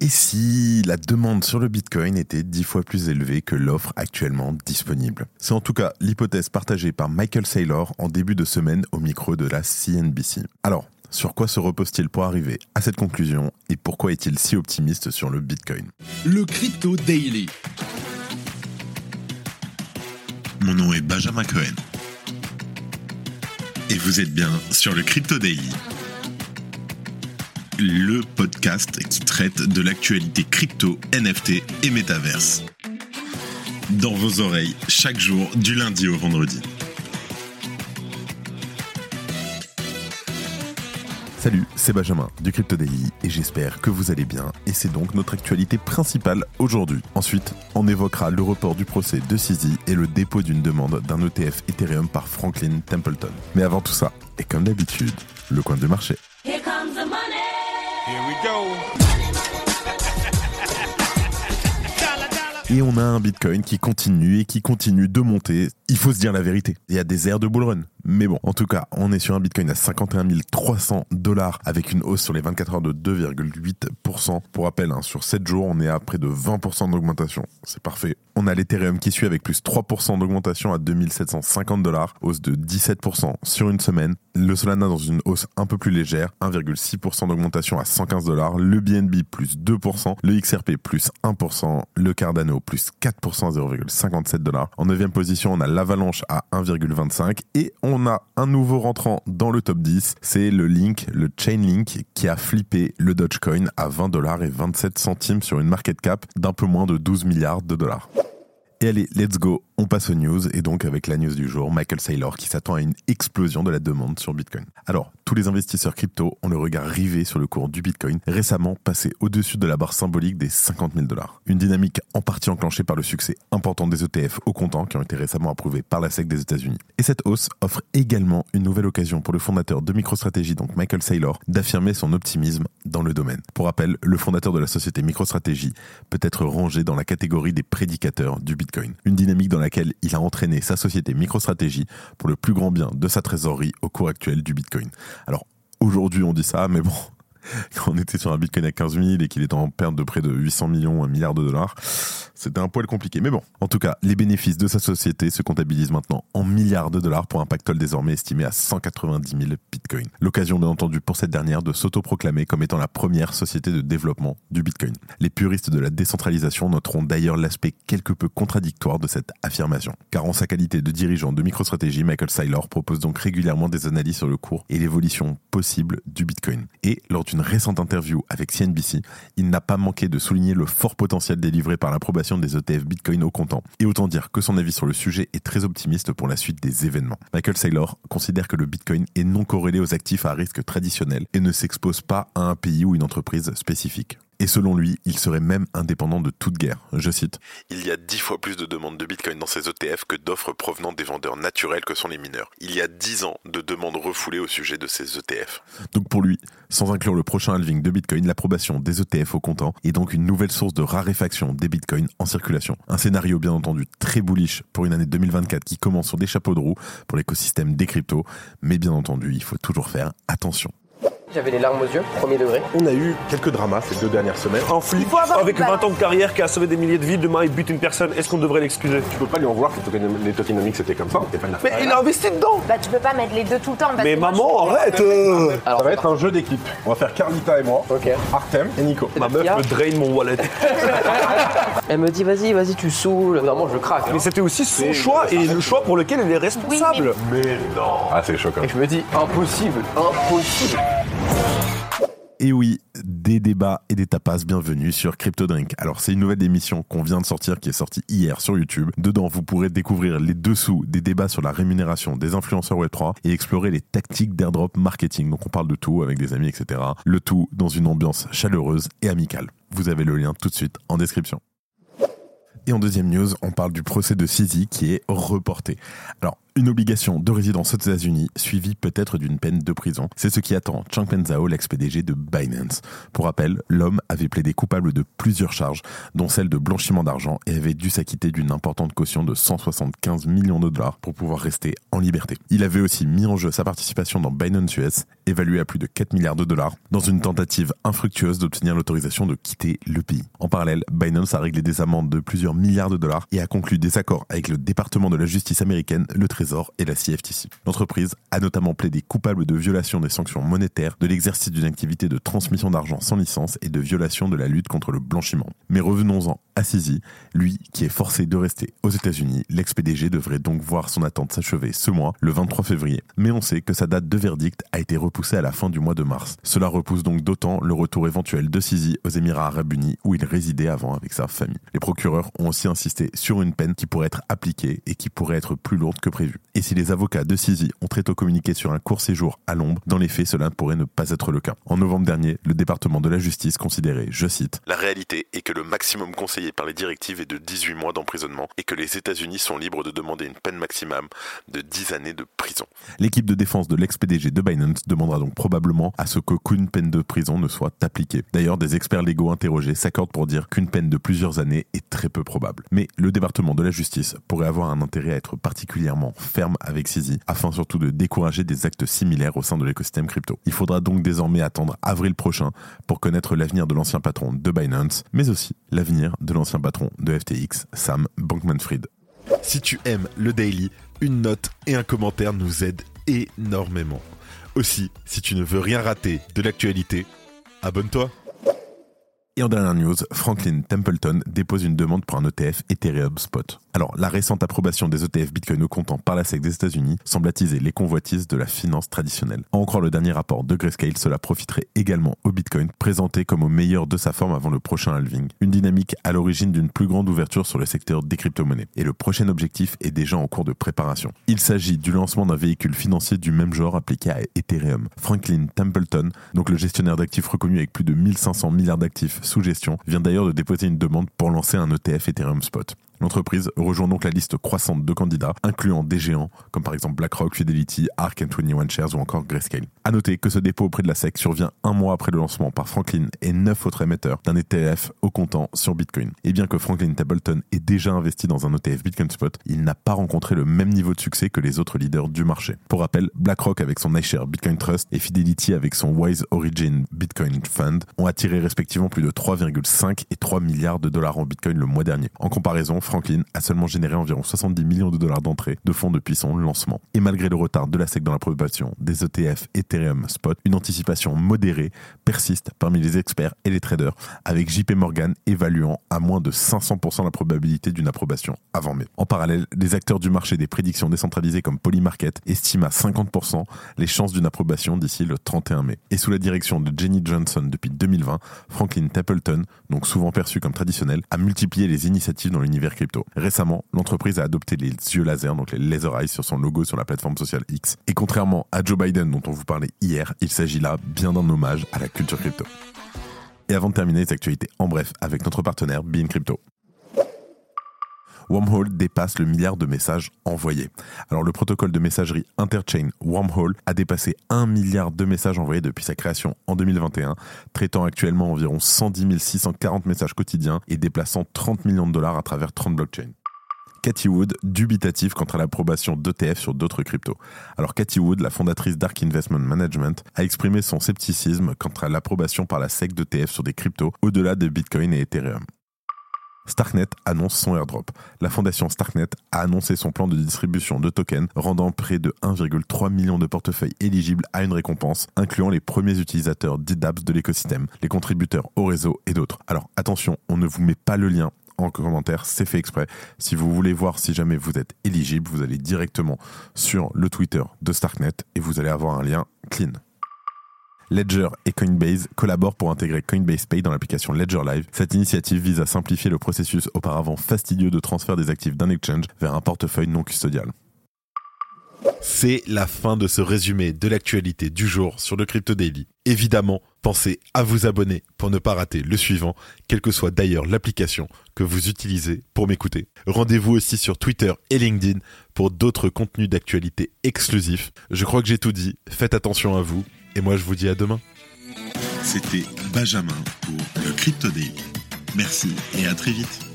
Et si la demande sur le Bitcoin était dix fois plus élevée que l'offre actuellement disponible? C'est en tout cas l'hypothèse partagée par Michael Saylor en début de semaine au micro de la CNBC. Alors, sur quoi se repose-t-il pour arriver à cette conclusion et pourquoi est-il si optimiste sur le Bitcoin? Le Crypto Daily. Mon nom est Benjamin Cohen. Et vous êtes bien sur le Crypto Daily. Le podcast qui traite de l'actualité crypto, NFT et métaverse. Dans vos oreilles, chaque jour, du lundi au vendredi. Salut, c'est Benjamin du Crypto Daily et j'espère que vous allez bien et c'est donc notre actualité principale aujourd'hui. Ensuite, on évoquera le report du procès de CZ et le dépôt d'une demande d'un ETF Ethereum par Franklin Templeton. Mais avant tout ça, et comme d'habitude, le coin de marché. Et on a un Bitcoin qui continue et qui continue de monter. Il faut se dire la vérité. Il y a des airs de bull run. Mais bon, en tout cas, on est sur un Bitcoin à 51 300 dollars avec une hausse sur les 24 heures de 2,8%. Pour rappel, hein, sur 7 jours, on est à près de 20% d'augmentation. C'est parfait. On a l'Ethereum qui suit avec plus 3% d'augmentation à 2750 dollars, hausse de 17% sur une semaine. Le Solana dans une hausse un peu plus légère, 1,6% d'augmentation à 115 dollars. Le BNB plus 2%, le XRP plus 1%, le Cardano plus 4% à 0,57 dollars. En 9 position, on a l'Avalanche à 1,25 et on a un nouveau rentrant dans le top 10, c'est le Link, le Chainlink qui a flippé le Dogecoin à 20 dollars et 27 centimes sur une market cap d'un peu moins de 12 milliards de dollars. Et allez, let's go, on passe aux news et donc avec la news du jour, Michael Saylor qui s'attend à une explosion de la demande sur Bitcoin. Alors, tous les investisseurs crypto ont le regard rivé sur le cours du Bitcoin, récemment passé au-dessus de la barre symbolique des 50 000 dollars. Une dynamique en partie enclenchée par le succès important des ETF au comptant qui ont été récemment approuvés par la SEC des États-Unis. Et cette hausse offre également une nouvelle occasion pour le fondateur de MicroStrategy, donc Michael Saylor, d'affirmer son optimisme dans le domaine. Pour rappel, le fondateur de la société MicroStrategy peut être rangé dans la catégorie des prédicateurs du Bitcoin. Une dynamique dans il a entraîné sa société MicroStrategy pour le plus grand bien de sa trésorerie au cours actuel du Bitcoin. Alors aujourd'hui on dit ça, mais bon, quand on était sur un Bitcoin à 15 000 et qu'il est en perte de près de 800 millions, un milliard de dollars, c'était un poil compliqué. Mais bon, en tout cas, les bénéfices de sa société se comptabilisent maintenant en milliards de dollars pour un pactole désormais estimé à 190 000 bitcoins. L'occasion, bien entendu, pour cette dernière de s'autoproclamer comme étant la première société de développement du bitcoin. Les puristes de la décentralisation noteront d'ailleurs l'aspect quelque peu contradictoire de cette affirmation. Car en sa qualité de dirigeant de MicroStrategy, Michael Saylor propose donc régulièrement des analyses sur le cours et l'évolution possible du bitcoin. Et lors d'une récente interview avec CNBC, il n'a pas manqué de souligner le fort potentiel délivré par l'approbation des ETF Bitcoin au comptant. Et autant dire que son avis sur le sujet est très optimiste pour la suite des événements. Michael Saylor considère que le Bitcoin est non corrélé aux actifs à risque traditionnel et ne s'expose pas à un pays ou une entreprise spécifique. Et selon lui, il serait même indépendant de toute guerre. Je cite Il y a dix fois plus de demandes de Bitcoin dans ces ETF que d'offres provenant des vendeurs naturels que sont les mineurs. Il y a dix ans de demandes refoulées au sujet de ces ETF. Donc pour lui, sans inclure le prochain halving de Bitcoin, l'approbation des ETF au comptant est donc une nouvelle source de raréfaction des Bitcoins en circulation. Un scénario bien entendu très bullish pour une année 2024 qui commence sur des chapeaux de roue pour l'écosystème des cryptos, mais bien entendu, il faut toujours faire attention. J'avais les larmes aux yeux, premier degré. On a eu quelques dramas ces deux dernières semaines. Un flic avec 20 ans de carrière qui a sauvé des milliers de vies, demain il bute une personne, est-ce qu'on devrait l'excuser? Tu peux pas lui en vouloir que les tokenomics c'était comme ça. Pas. Mais il a investi dedans Bah tu peux pas mettre les deux tout le temps. Mais maman, arrête. Ça va être un jeu d'équipe. On va faire Carlita et moi, Ok. Artem et Nico. Ma meuf me draine mon wallet. Elle me dit vas-y, vas-y, tu saoules. Vraiment, je craque. hein. Mais c'était aussi son choix et le choix pour lequel il est responsable. Mais non. Ah c'est choquant. Et je me dis impossible, impossible. Et oui, des débats et des tapas, bienvenue sur Crypto Drink. Alors c'est une nouvelle émission qu'on vient de sortir, qui est sortie hier sur YouTube. Dedans, vous pourrez découvrir les dessous des débats sur la rémunération des influenceurs Web3 et explorer les tactiques d'airdrop marketing. Donc on parle de tout avec des amis, etc. Le tout dans une ambiance chaleureuse et amicale. Vous avez le lien tout de suite en description. Et en deuxième news, on parle du procès de CZ qui est reporté. Alors, Une obligation de résidence aux États-Unis, suivie peut-être d'une peine de prison. C'est ce qui attend Changpeng Zhao, l'ex-PDG de Binance. Pour rappel, l'homme avait plaidé coupable de plusieurs charges, dont celle de blanchiment d'argent, et avait dû s'acquitter d'une importante caution de 175 millions de dollars pour pouvoir rester en liberté. Il avait aussi mis en jeu sa participation dans Binance US, évaluée à plus de 4 milliards de dollars, dans une tentative infructueuse d'obtenir l'autorisation de quitter le pays. En parallèle, Binance a réglé des amendes de plusieurs milliards de dollars et a conclu des accords avec le département de la justice américaine, le Trésor et la CFTC. L'entreprise a notamment plaidé coupable de violation des sanctions monétaires, de l'exercice d'une activité de transmission d'argent sans licence et de violation de la lutte contre le blanchiment. Mais revenons-en à Sisi, lui qui est forcé de rester aux États-Unis. L'ex-PDG devrait donc voir son attente s'achever ce mois, le 23 février. Mais on sait que sa date de verdict a été repoussée à la fin du mois de mars. Cela repousse donc d'autant le retour éventuel de Sisi aux Émirats arabes unis où il résidait avant avec sa famille. Les procureurs ont aussi insisté sur une peine qui pourrait être appliquée et qui pourrait être plus lourde que prévu. Et si les avocats de Sisi ont très tôt communiqué sur un court séjour à Londres, dans les faits, cela pourrait ne pas être le cas. En novembre dernier, le département de la justice considérait, je cite, La réalité est que le maximum conseillé par les directives est de 18 mois d'emprisonnement et que les États-Unis sont libres de demander une peine maximum de 10 années de prison. L'équipe de défense de l'ex-PDG de Binance demandera donc probablement à ce qu'aucune peine de prison ne soit appliquée. D'ailleurs, des experts légaux interrogés s'accordent pour dire qu'une peine de plusieurs années est très peu probable. Mais le département de la justice pourrait avoir un intérêt à être particulièrement ferme avec Sisi, afin surtout de décourager des actes similaires au sein de l'écosystème crypto. Il faudra donc désormais attendre avril prochain pour connaître l'avenir de l'ancien patron de Binance, mais aussi l'avenir de l'ancien patron de FTX, Sam Bankman-Fried. Si tu aimes le daily, une note et un commentaire nous aident énormément. Aussi, si tu ne veux rien rater de l'actualité, abonne-toi. Et en dernière news, Franklin Templeton dépose une demande pour un ETF Ethereum Spot. Alors, la récente approbation des ETF Bitcoin au comptant par la SEC des États-Unis semble attiser les convoitises de la finance traditionnelle. En croire le dernier rapport de Grayscale, cela profiterait également au Bitcoin, présenté comme au meilleur de sa forme avant le prochain halving. Une dynamique à l'origine d'une plus grande ouverture sur le secteur des crypto-monnaies. Et le prochain objectif est déjà en cours de préparation. Il s'agit du lancement d'un véhicule financier du même genre appliqué à Ethereum. Franklin Templeton, donc le gestionnaire d'actifs reconnu avec plus de 1500 milliards d'actifs sous gestion, vient d'ailleurs de déposer une demande pour lancer un ETF Ethereum Spot. L'entreprise rejoint donc la liste croissante de candidats, incluant des géants comme par exemple BlackRock, Fidelity, Ark and 21 Shares ou encore Grayscale. À noter que ce dépôt auprès de la SEC survient un mois après le lancement par Franklin et neuf autres émetteurs d'un ETF au comptant sur Bitcoin. Et bien que Franklin Templeton ait déjà investi dans un ETF Bitcoin Spot, il n'a pas rencontré le même niveau de succès que les autres leaders du marché. Pour rappel, BlackRock avec son iShare Bitcoin Trust et Fidelity avec son Wise Origin Bitcoin Fund ont attiré respectivement plus de 3,5 et 3 milliards de dollars en Bitcoin le mois dernier. En comparaison, Franklin a seulement généré environ 70 millions de dollars d'entrée de fonds depuis son lancement. Et malgré le retard de la SEC dans l'approbation des ETF Ethereum Spot, une anticipation modérée persiste parmi les experts et les traders, avec JP Morgan évaluant à moins de 500% la probabilité d'une approbation avant mai. En parallèle, les acteurs du marché des prédictions décentralisées comme Polymarket estiment à 50% les chances d'une approbation d'ici le 31 mai. Et sous la direction de Jenny Johnson depuis 2020, Franklin Templeton, donc souvent perçu comme traditionnel, a multiplié les initiatives dans l'univers Récemment, l'entreprise a adopté les yeux laser, donc les laser eyes, sur son logo sur la plateforme sociale X. Et contrairement à Joe Biden dont on vous parlait hier, il s'agit là bien d'un hommage à la culture crypto. Et avant de terminer les actualités en bref avec notre partenaire Bean Crypto. Wormhole dépasse le milliard de messages envoyés. Alors le protocole de messagerie interchain Wormhole a dépassé 1 milliard de messages envoyés depuis sa création en 2021, traitant actuellement environ 110 640 messages quotidiens et déplaçant 30 millions de dollars à travers 30 blockchains. Cathy Wood, dubitative quant à l'approbation d'ETF sur d'autres cryptos. Alors Cathy Wood, la fondatrice d'Ark Investment Management, a exprimé son scepticisme quant à l'approbation par la SEC d'ETF sur des cryptos au-delà de Bitcoin et Ethereum. Starknet annonce son airdrop. La fondation Starknet a annoncé son plan de distribution de tokens, rendant près de 1,3 million de portefeuilles éligibles à une récompense, incluant les premiers utilisateurs d'IDAPS de l'écosystème, les contributeurs au réseau et d'autres. Alors attention, on ne vous met pas le lien en commentaire, c'est fait exprès. Si vous voulez voir si jamais vous êtes éligible, vous allez directement sur le Twitter de Starknet et vous allez avoir un lien clean. Ledger et Coinbase collaborent pour intégrer Coinbase Pay dans l'application Ledger Live. Cette initiative vise à simplifier le processus auparavant fastidieux de transfert des actifs d'un exchange vers un portefeuille non custodial. C'est la fin de ce résumé de l'actualité du jour sur le Crypto Daily. Évidemment, pensez à vous abonner pour ne pas rater le suivant, quelle que soit d'ailleurs l'application que vous utilisez pour m'écouter. Rendez-vous aussi sur Twitter et LinkedIn pour d'autres contenus d'actualité exclusifs. Je crois que j'ai tout dit, faites attention à vous, et moi je vous dis à demain. C'était Benjamin pour le Crypto Daily. Merci et à très vite.